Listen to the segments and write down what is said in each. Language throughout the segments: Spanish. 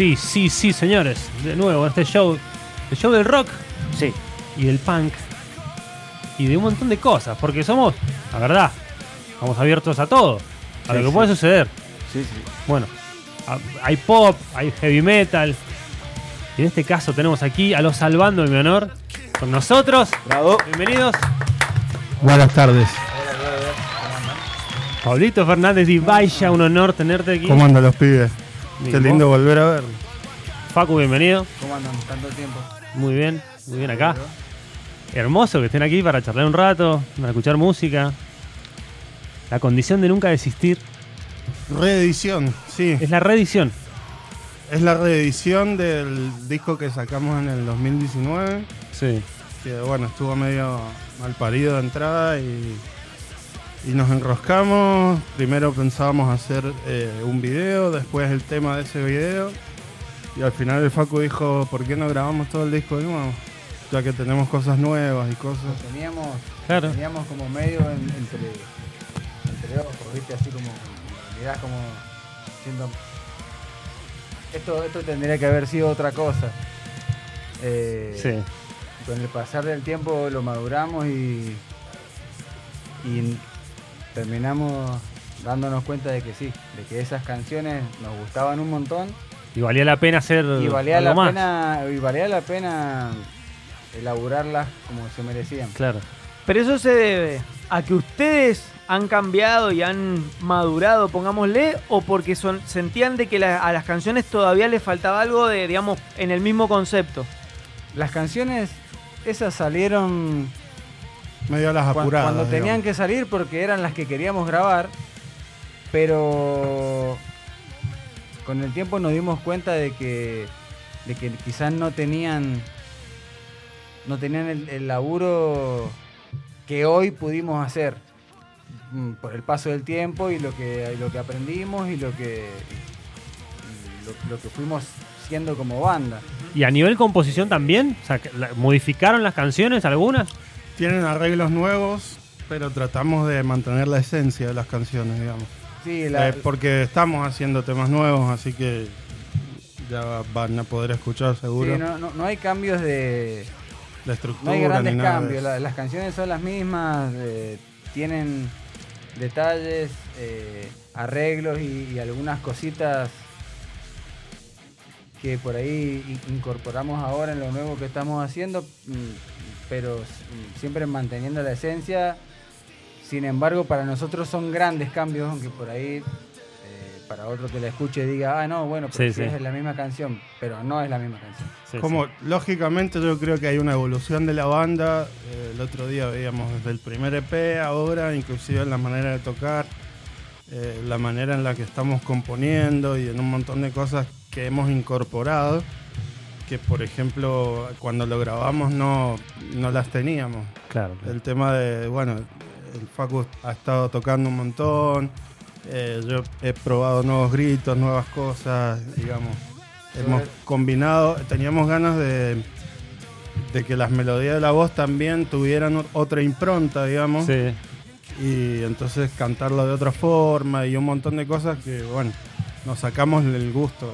Sí, sí, sí, señores. De nuevo, este show. El show del rock. Sí. Y del punk. Y de un montón de cosas. Porque somos, la verdad, estamos abiertos a todo. A Sí, lo que sí. puede suceder. Sí, sí. Bueno, hay pop, hay heavy metal. Y en este caso tenemos aquí a los Salvando en mi honor. Con nosotros. Bravo. Bienvenidos. Buenas tardes. Pablito Fernández y vaya un honor tenerte aquí. ¿Cómo andan los pibes? Bien, Qué lindo volver a ver. Facu, bienvenido. ¿Cómo andan? Tanto tiempo. Muy bien, muy bien acá. Hermoso que estén aquí para charlar un rato, para escuchar música. La condición de nunca desistir Reedición, sí. es la reedición. Es la reedición del disco que sacamos en el 2019. Sí. Que bueno, estuvo medio mal parido de entrada y, y nos enroscamos. Primero pensábamos hacer eh, un video, después el tema de ese video. Y al final el Facu dijo, ¿por qué no grabamos todo el disco de nuevo? Ya que tenemos cosas nuevas y cosas. Teníamos, Claro. teníamos como medio en- entre, entre ojos, ¿viste? Así como, mirás como siendo... Esto, esto tendría que haber sido otra cosa. Eh, Sí. Con el pasar del tiempo lo maduramos y, y terminamos dándonos cuenta de que sí, de que esas canciones nos gustaban un montón Y valía la pena hacer y valía algo la más. pena y valía la pena elaborarlas como se merecían. Claro. Pero eso se debe a que ustedes han cambiado y han madurado, pongámosle, o porque son, sentían de que la- a las canciones todavía les faltaba algo de, digamos, en el mismo concepto. Las canciones esas salieron Medio a las apuradas. cuando tenían digamos. que salir porque eran las que queríamos grabar, pero con el tiempo nos dimos cuenta de que, de que quizás no tenían no tenían el, el laburo que hoy pudimos hacer mm, por el paso del tiempo y lo que, y lo que aprendimos y lo que y lo, lo que fuimos siendo como banda. ¿Y a nivel composición también? ¿Modificaron las canciones algunas? Tienen arreglos nuevos, pero tratamos de mantener la esencia de las canciones, digamos. Sí, la- Eh, porque estamos haciendo temas nuevos, así que ya van a poder escuchar seguro sí, no, no- no hay cambios de, la No estructura. hay grandes ni cambios, la- las canciones son las mismas, eh, tienen detalles, eh, arreglos y, y algunas cositas que por ahí incorporamos ahora en lo nuevo que estamos haciendo, mm, pero mm, siempre manteniendo la esencia. Sin embargo, para nosotros son grandes cambios, aunque por ahí eh, para otro que la escuche diga, ah, no, bueno, pero Sí, sí es la misma canción, pero no es la misma canción. Sí, Como sí. lógicamente yo creo que hay una evolución de la banda. eh, el otro día veíamos desde el primer EP ahora, inclusive en la manera de tocar, eh, la manera en la que estamos componiendo y en un montón de cosas que hemos incorporado, que por ejemplo cuando lo grabamos no, no las teníamos. Claro. claro. El tema de, bueno, el Facu ha estado tocando un montón, eh, yo he probado nuevos gritos, nuevas cosas, digamos. Hemos combinado, teníamos ganas de, de que las melodías de la voz también tuvieran otra impronta, digamos, Sí. y entonces cantarlo de otra forma y un montón de cosas que, bueno, nos sacamos el gusto.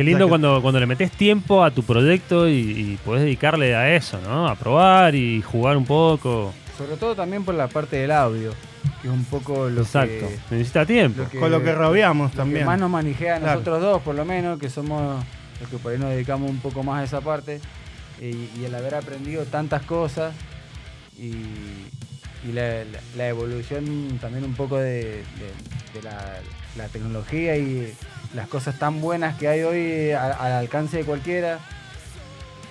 Qué lindo O sea que- cuando, cuando le metes tiempo a tu proyecto y, y podés dedicarle a eso, ¿no? A probar y jugar un poco. Sobre todo también por la parte del audio, que es un poco lo Exacto. que, Necesita tiempo. lo que- Con lo que rabiamos lo que también. más nos manijea a Claro. nosotros dos, por lo menos, que somos los que por ahí nos dedicamos un poco más a esa parte, y, y el haber aprendido tantas cosas y, y la, la- la evolución también un poco de, de- de la, la tecnología y las cosas tan buenas que hay hoy a- al alcance de cualquiera.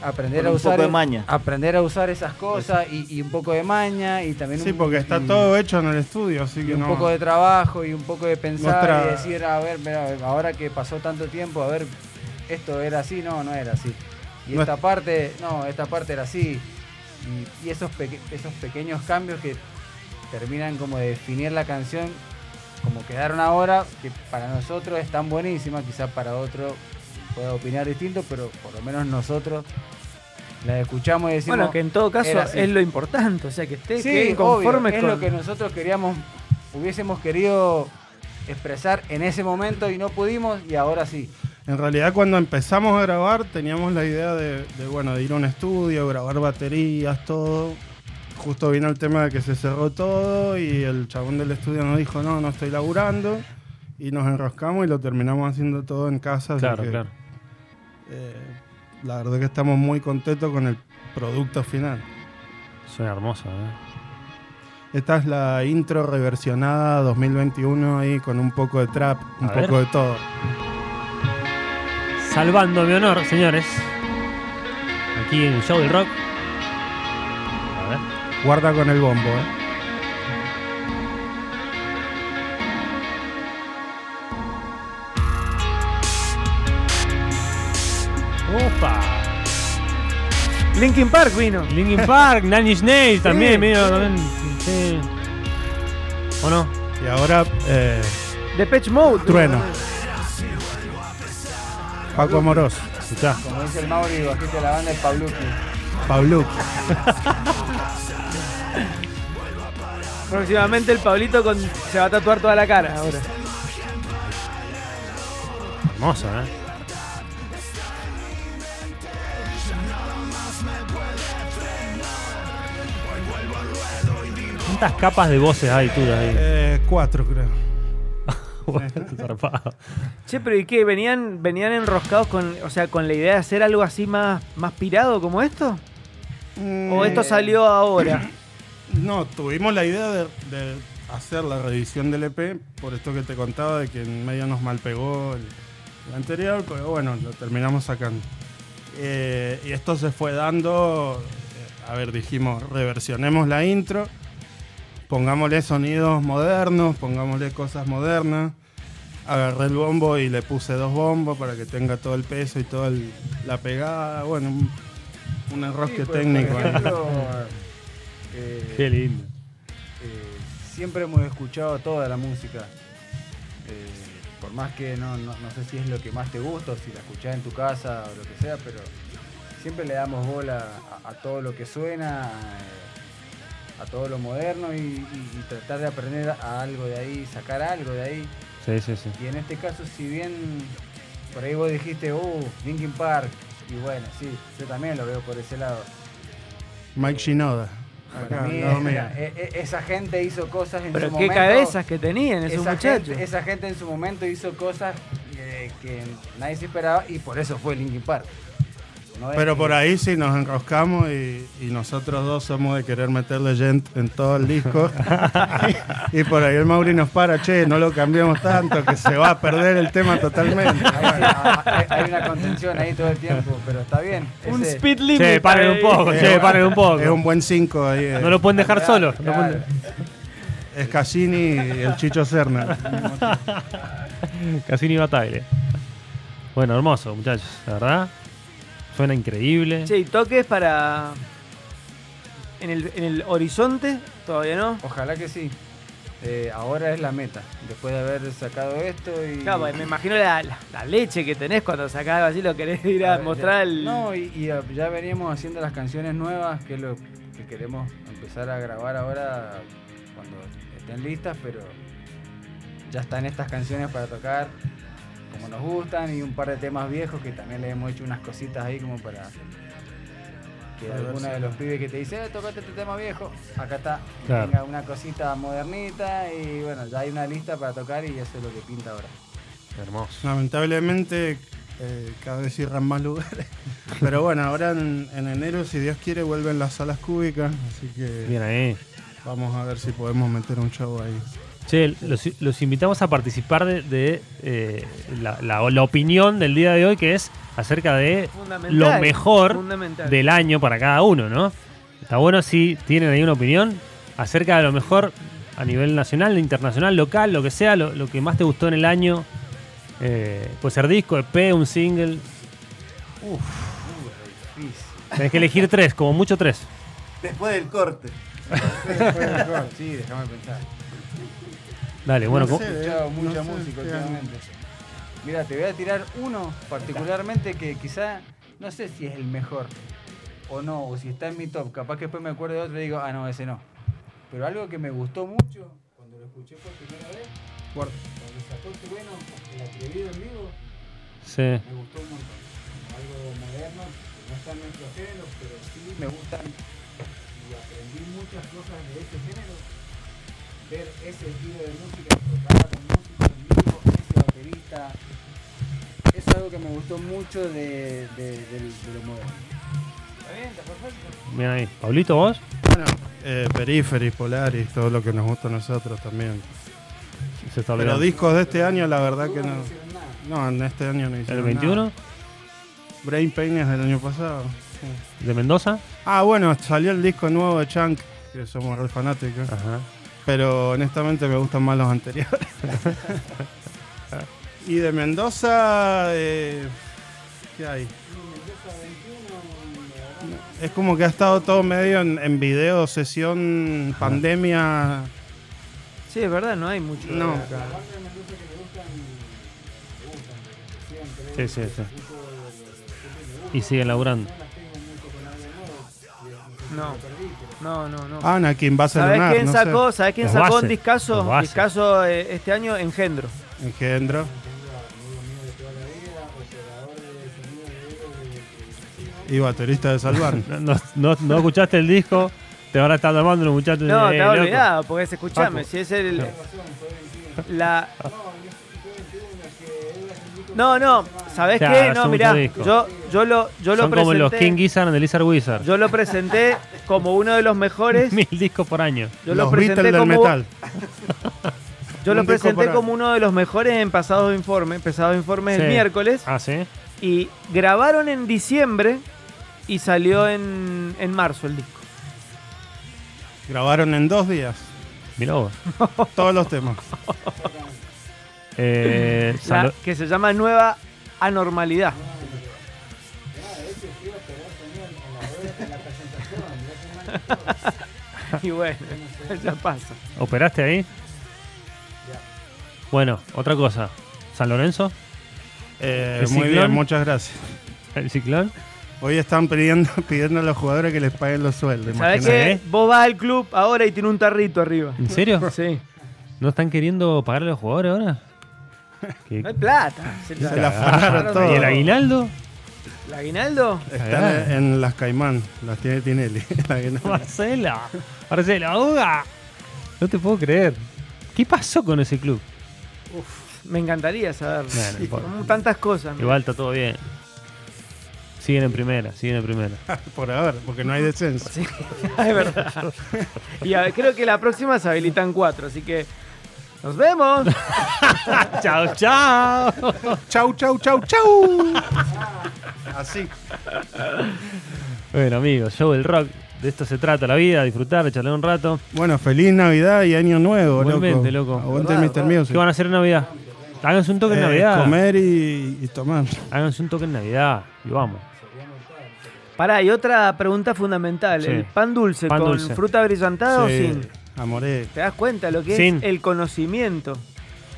Aprender a un usar poco de maña. aprender a usar esas cosas y, y un poco de maña y también Sí, un- porque está y- todo hecho en el estudio, así y que un no. poco de trabajo y un poco de pensar Nuestra- y decir, a ver, mira, ahora que pasó tanto tiempo, a ver, esto era así, no, no era así. Y Nuestra- esta parte, no, esta parte era así. Y, y esos, peque- esos pequeños cambios que terminan como de definir la canción como quedaron ahora, que para nosotros es tan buenísima, quizás para otro pueda opinar distinto, pero por lo menos nosotros la escuchamos y decimos... Bueno, que en todo caso es lo importante, o sea, que estés Sí, conformes es con... lo que nosotros queríamos, hubiésemos querido expresar en ese momento y no pudimos y ahora sí. En realidad cuando empezamos a grabar teníamos la idea de, de, bueno, de ir a un estudio, grabar baterías, todo. Justo vino el tema de que se cerró todo y el chabón del estudio nos dijo, no, no estoy laburando. Y nos enroscamos y lo terminamos haciendo todo en casa. Claro, que, claro. eh, la verdad que estamos muy contentos con el producto final. Suena hermoso, ¿eh? Esta es la intro reversionada 2021 ahí con un poco de trap, un A ver. poco de todo. Salvando mi honor, señores. Aquí en el show del rock. Guarda con el bombo, ¿eh? ¡Opa! Linkin Park vino. Linkin Park, Nine Inch Nails también, Sí. medio también. Sí. ¿O no? Y ahora eh, Depeche Mode. Trueno. Paco Amoroso, Escuchá. Como dice el Mauri, bajiste la banda de Pabluki. Pablo. Próximamente el Pablito con- se va a tatuar toda la cara ahora. Hermoso, ¿eh? ¿Cuántas capas de voces hay tuyas ahí? Eh, cuatro, creo. Zarpado. Che, pero ¿y qué? ¿Venían, venían enroscados con, o sea, con la idea de hacer algo así más, más pirado como esto? ¿O esto salió ahora? No, tuvimos la idea de, de hacer la revisión del EP, por esto que te contaba de que en medio nos malpegó el, el anterior, pero bueno, lo terminamos sacando. Eh, y esto se fue dando, eh, a ver, dijimos, reversionemos la intro, pongámosle sonidos modernos, pongámosle cosas modernas. Agarré el bombo y le puse dos bombos para que tenga todo el peso y toda la pegada. Bueno, un, un enrosque Sí, por- técnico. Por ahí. ejemplo, eh, Qué lindo. eh, siempre hemos escuchado toda la música. Eh, por más que no, no, no sé si es lo que más te gusta o si la escuchás en tu casa o lo que sea, pero siempre le damos bola a, a todo lo que suena, eh, a todo lo moderno y, y- y tratar de aprender a algo de ahí, sacar algo de ahí. Sí, sí, sí. Y en este caso, si bien por ahí vos dijiste, uh, Linkin Park, y bueno, sí, yo también lo veo por ese lado. Mike Shinoda. Acá, mí, al lado mío. e- e- esa gente hizo cosas en Pero su qué momento. cabezas que tenían esos esa muchachos. Gente, esa gente en su momento hizo cosas eh, que nadie se esperaba y por eso fue Linkin Park. No Pero que- por ahí sí nos enroscamos y, y nosotros dos somos de querer meterle gent en todo el disco. y por ahí el Mauri nos para, che, no lo cambiemos tanto, que se va a perder el tema totalmente. Hay, hay- hay una contención ahí todo el tiempo, pero está bien. Un Ese- speed limit. Che, paren un poco, che, paren un poco. Es un buen 5 ahí. eh. No lo pueden dejar Claro, solo. no claro. pueden- Es Cassini y el Chicho Serna. Casi ni batalla. Bueno, hermoso, muchachos, la verdad. Suena increíble. Y toques para. En el, en el horizonte, todavía no. Ojalá que sí. Eh, ahora es la meta, después de haber sacado esto y... Claro, pues, me imagino la, la- la leche que tenés cuando sacás algo así, lo querés ir a ver, mostrar ya- al. No, y, y ya- ya veníamos haciendo las canciones nuevas, que es lo que queremos empezar a grabar ahora cuando estén listas, pero ya están estas canciones para tocar como nos gustan y un par de temas viejos que también le hemos hecho unas cositas ahí como para que Para ver alguno de los pibes que te dice, eh, tocate este tema viejo, acá está, Claro. tenga una cosita modernita y bueno, ya hay una lista para tocar y eso es lo que pinta ahora. Hermoso. Lamentablemente eh, cada vez cierran más lugares. Pero bueno, ahora en, en enero, si Dios quiere, vuelven las salas cúbicas. Así que Bien ahí. vamos a ver si podemos meter un show ahí. Che, los, los invitamos a participar de, de, eh, la, la- la opinión del día de hoy, que es acerca de lo mejor del año para cada uno, ¿no? Está bueno si tienen ahí una opinión acerca de lo mejor a nivel nacional, internacional, local, lo que sea, lo, lo que más te gustó en el año. Eh, puede ser disco, EP, un single. Difícil. Tenés que elegir tres, como mucho tres. Después del corte. Sí, déjame pensar. Dale, bueno, No ¿cómo- He sé, escuchado no mucha sé música últimamente. Mira, te voy a tirar uno particularmente que quizá, no sé si es el mejor o no, o si está en mi top. Capaz que después me acuerdo de otro y digo, ah, no, ese no. Pero algo que me gustó mucho cuando lo escuché por primera vez, cuando sacó Trueno el atrevido en vivo, Sí. me gustó un montón. Algo moderno, no está en nuestro género, pero sí me gustan y aprendí muchas cosas de ese género. Ver ese estilo de música tocada con músicos en vivo, ese baterista. Eso es algo que me gustó mucho de, de, del- de lo moderno. ¿Está bien? ¿Está perfecto? Bien ahí. Pablito, vos. Bueno, eh, Peripheris, Polaris, todo lo que nos gusta a nosotros también. Se está Pero discos de este año, la verdad que No no. hicieron nada. No, en este año no hicieron ¿El 21? nada. Brain Pain es del año pasado. sí. ¿De Mendoza? Ah, bueno, salió el disco nuevo de Chunk, que somos re fanáticos. Ajá. Pero honestamente me gustan más los anteriores. y de Mendoza, eh, ¿qué hay? Es como que ha estado todo medio en, en video, sesión, pandemia. Sí, es verdad, no hay mucho. No. acá. Sí, sí, sí. Y siguen laburando. No, no, no. no. Anakin va a ser ¿Sabés quién no sacó? ¿Sabés quién Los sacó bases, un discazo? bases. Discazo eh, este año, Engendro. sé. Engendro. Y baterista de Salvar. No, no, no- escuchaste el disco, te van a estar llamando los muchachos. No, eh, te loco. olvidado, porque es, escuchame, Paco. si es el. La. No, no, ¿sabés Claro, qué? No, un mirá, disco. yo, yo lo, yo lo Son como los King presenté. Gizzard the Lizard Wizard. Yo lo presenté como uno de los mejores. Mil discos por año. Yo lo los presenté Beatles del como, metal. yo lo Un disco presenté por como uno de los mejores en pasados informes, pasados informes Sí. el miércoles. Ah, sí. Y grabaron en diciembre y salió en, en marzo el disco. Grabaron en dos días. Mirá vos. Todos los temas. Eh, La- que se llama Nueva Anormalidad. y bueno, ya pasa. ¿Operaste ahí? Bueno, otra cosa. ¿San Lorenzo? Eh, ¿El muy ciclón? bien, muchas gracias. ¿El ciclón? Hoy están pidiendo, pidiendo a los jugadores que les paguen los sueldos. ¿Sabés qué? ¿eh? Vos vas al club ahora y tiene un tarrito arriba. ¿En serio? Sí. ¿No están queriendo pagarle a los jugadores ahora? ¿Qué- No hay plata. Se Se la afanaron todo. ¿Y el aguinaldo? ¿El aguinaldo? Están en, las Caimán, las tiene Tinelli. Marcela. Marcela, ahoga. No te puedo creer. ¿Qué pasó con ese club? Me encantaría saber. Bueno. Como tantas cosas. ¿no? Igual está todo bien. Siguen en primera, siguen en primera. Por ahora, porque no hay descenso. Sí, es verdad. Y a ver, creo que la próxima se habilitan cuatro, así que nos vemos. chao, chao. Chau, chau, chau, chau. Así. Bueno, amigos, show del rock. De esto se trata la vida, disfrutar, charlar un rato. Bueno, feliz Navidad y Año Nuevo, Igualmente, loco. loco. Aguante Mr. Music. ¿Qué van a hacer en Navidad? Háganse un toque en Eh, Navidad. Comer y, y tomar. Háganse un toque en Navidad. Y vamos. Pará, y otra pregunta fundamental. Sí. ¿El pan dulce Pan con dulce. fruta brillantada Sí, o sin? Amoré. ¿Te das cuenta lo que Sin. es el conocimiento?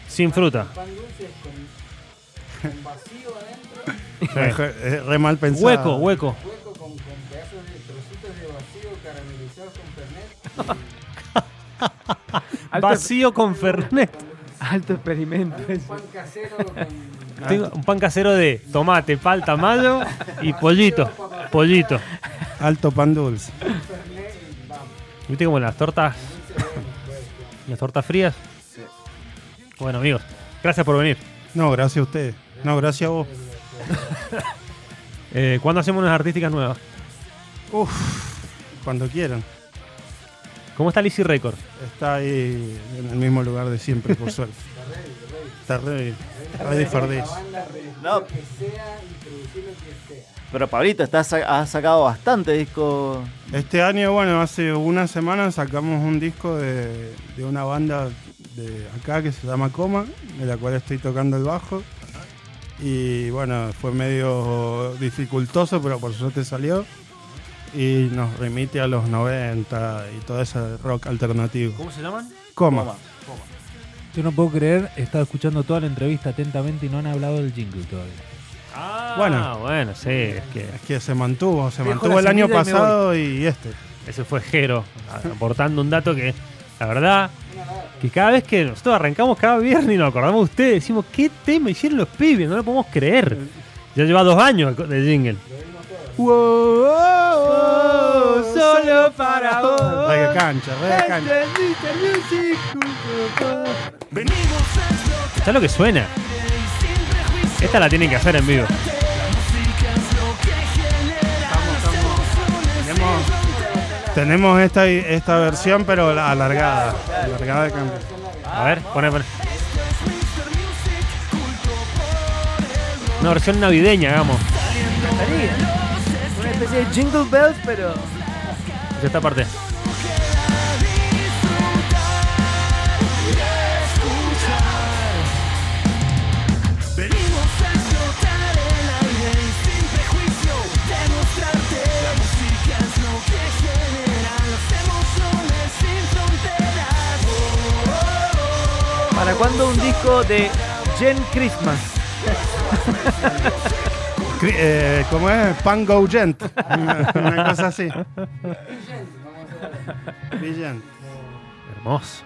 Sin fruta. Pan dulce con, con vacío adentro, Es re- es re mal pensado. Hueco, hueco. hueco con, con pedazos de trocitos de vacío caramelizados con fernet. Alto, Vacío con Fernet. alto experimento. Un pan casero con Tengo un pan casero de tomate, palta, mayo y pollito. Pollito. Alto pan dulce. fernet y vamos. ¿Viste como las tortas? Las tortas frías. Bueno, amigos, gracias por venir. No, gracias a ustedes. No, gracias a vos. Eh, ¿Cuándo hacemos unas artísticas nuevas? Uf, cuando quieran. ¿Cómo está Lizzy Record? Está ahí en el mismo lugar de siempre, por suerte. Está ready. Ready for this. No. Pero Pablito, estás, has sacado bastante disco. Este año, bueno, hace una semana sacamos un disco de, de una banda de acá que se llama Coma, de la cual estoy tocando el bajo. Y bueno, fue medio dificultoso, pero por suerte salió. Y nos remite a los 90 y todo ese rock alternativo. ¿Cómo se llaman? Coma. Coma. Yo no puedo creer, he estado escuchando toda la entrevista atentamente y no han hablado del jingle todavía. Ah, Bueno. bueno, sí, es que Es que se mantuvo, se mantuvo el año y pasado y este. ese fue Jero, aportando un dato que, la verdad, que cada vez que nosotros arrancamos cada viernes y nos acordamos de ustedes, decimos, ¿qué tema hicieron los pibes? No lo podemos creer. Ya lleva dos años de jingle. solo para vos. Reggae cancha, reggae cancha. ¿Sabes lo que suena? Esta la tienen que hacer en vivo. Tenemos, esta, esta versión, pero la alargada. Alargada de cambio. A ver, pone, pone. Una versión navideña, hagamos. Una especie de jingle bells, pero. De esta parte. ¿Para cuándo un disco de Gen Christmas? Cri- eh, ¿Cómo es? Pango Gent. Una, cosa así. Vigent. Hermoso.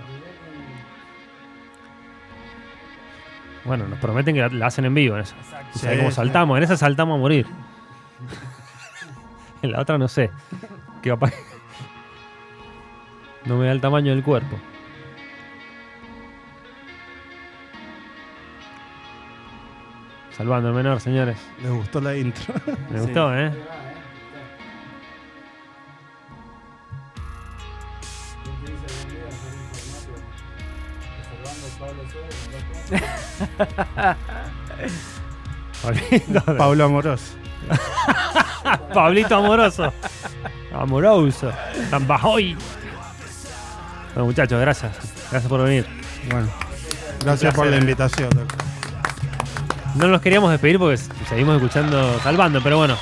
Bueno, nos prometen que la, la hacen en vivo en esa. Sí, sabe cómo sí. saltamos, en esa saltamos a morir. en la otra no sé. Que capaz que no me da el tamaño del cuerpo. Salvando el menor, señores. Les gustó la intro. Me Sí. gustó, ¿eh? Pablo Amoroso. Pablito amoroso. Amoroso. Tambajoy. Bueno, muchachos, gracias. Gracias por venir. Bueno, gracias por la invitación. doctor. No nos queríamos despedir porque seguimos escuchando Salvando, pero bueno.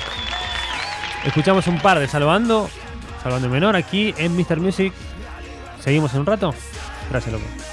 Escuchamos un par de Salvando. Salvando menor aquí en Mr. Music. Seguimos en un rato. Gracias, loco.